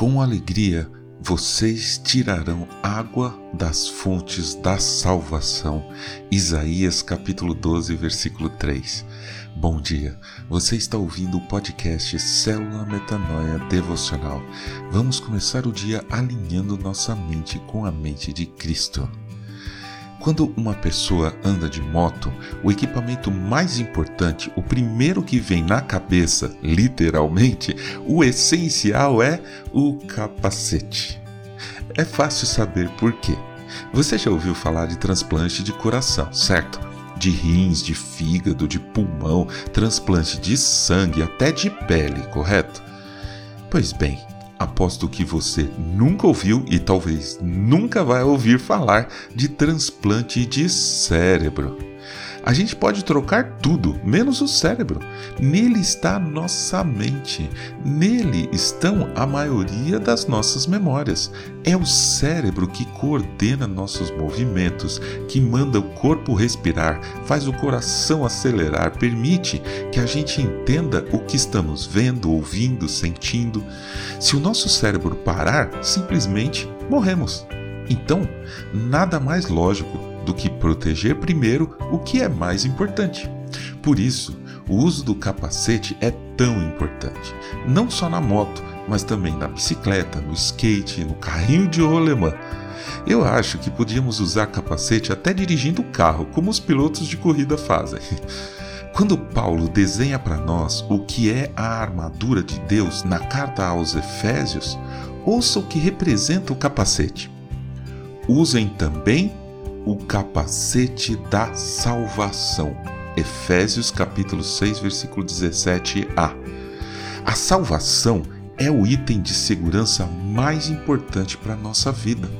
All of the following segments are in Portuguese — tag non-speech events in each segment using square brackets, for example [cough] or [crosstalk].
com alegria vocês tirarão água das fontes da salvação. Isaías capítulo 12, versículo 3. Bom dia, você está ouvindo o podcast Célula Metanoia Devocional. Vamos começar o dia alinhando nossa mente com a mente de Cristo. Quando uma pessoa anda de moto, o equipamento mais importante, o primeiro que vem na cabeça, literalmente, o essencial é o capacete. É fácil saber por quê. Você já ouviu falar de transplante de coração, certo? De rins, de fígado, de pulmão, transplante de sangue, até de pele, correto? Pois bem, aposto que você nunca ouviu e talvez nunca vai ouvir falar de transplante de cérebro. A gente pode trocar tudo, menos o cérebro. Nele está nossa mente. Nele estão a maioria das nossas memórias. É o cérebro que coordena nossos movimentos, que manda o corpo respirar, faz o coração acelerar, permite que a gente entenda o que estamos vendo, ouvindo, sentindo. Se o nosso cérebro parar, simplesmente morremos. Então, nada mais lógico do que proteger primeiro o que é mais importante. Por isso, o uso do capacete é tão importante, não só na moto, mas também na bicicleta, no skate, no carrinho de rolemã. Eu acho que podíamos usar capacete até dirigindo o carro, como os pilotos de corrida fazem. [laughs] Quando Paulo desenha para nós o que é a armadura de Deus na carta aos Efésios, ouça o que representa o capacete. Usem também o capacete da salvação. Efésios capítulo 6, versículo 17a. A salvação é o item de segurança mais importante para a nossa vida.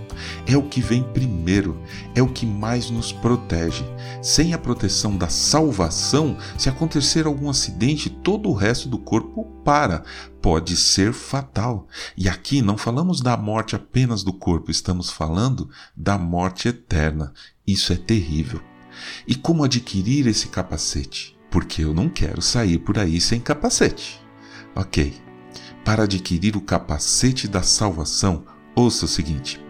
É o que vem primeiro, é o que mais nos protege. Sem a proteção da salvação, se acontecer algum acidente, todo o resto do corpo para. Pode ser fatal. E aqui não falamos da morte apenas do corpo, estamos falando da morte eterna. Isso é terrível. E como adquirir esse capacete? Porque eu não quero sair por aí sem capacete. Ok, para adquirir o capacete da salvação, ouça o seguinte: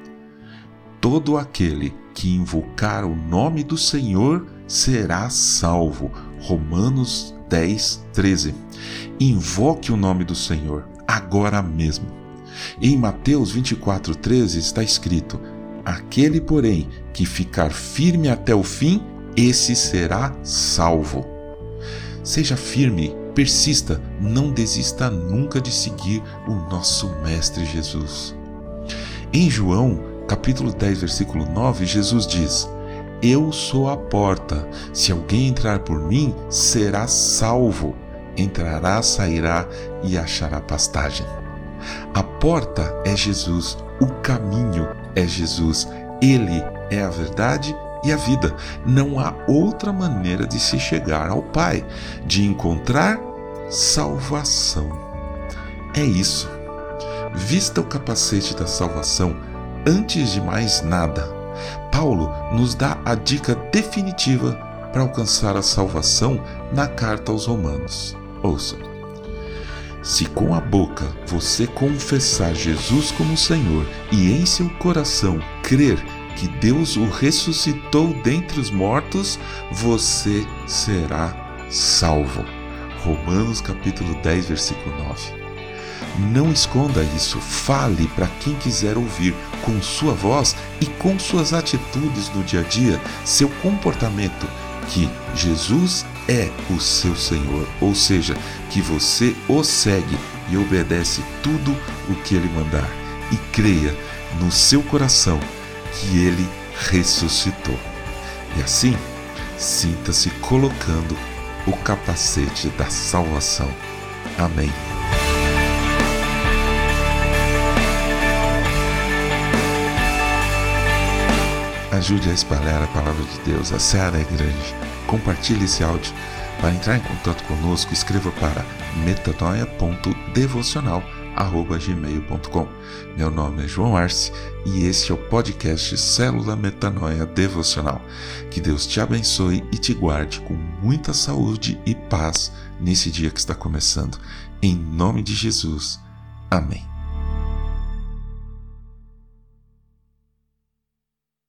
Todo aquele que invocar o nome do Senhor será salvo. Romanos 10, 13. Invoque o nome do Senhor agora mesmo. Em Mateus 24, 13 está escrito: Aquele, porém, que ficar firme até o fim, esse será salvo. Seja firme Persista, não desista nunca de seguir o nosso Mestre Jesus. Em João, capítulo 10, versículo 9, Jesus diz: Eu sou a porta. Se alguém entrar por mim, será salvo. Entrará, sairá e achará pastagem. A porta é Jesus, o caminho é Jesus. Ele é a verdade e a vida. Não há outra maneira de se chegar ao Pai, de encontrar salvação. É isso. Vista o capacete da salvação antes de mais nada. Paulo nos dá a dica definitiva para alcançar a salvação na carta aos Romanos. Ouça. Se com a boca você confessar Jesus como Senhor e em seu coração crer que Deus o ressuscitou dentre os mortos, você será salvo. Romanos capítulo 10, versículo 9. Não esconda isso, fale para quem quiser ouvir, com sua voz e com suas atitudes no dia a dia, seu comportamento, que Jesus é o seu Senhor, ou seja, que você o segue e obedece tudo o que ele mandar, e creia no seu coração que ele ressuscitou. E assim, sinta-se colocando o capacete da salvação. Amém. Ajude a espalhar a palavra de Deus. A seara é grande. Compartilhe esse áudio. Para entrar em contato conosco, escreva para metanoia.devocional gmail.com. Meu nome é João Arce e este é o podcast Célula Metanoia Devocional. Que Deus te abençoe e te guarde com muita saúde e paz nesse dia que está começando. Em nome de Jesus. Amém.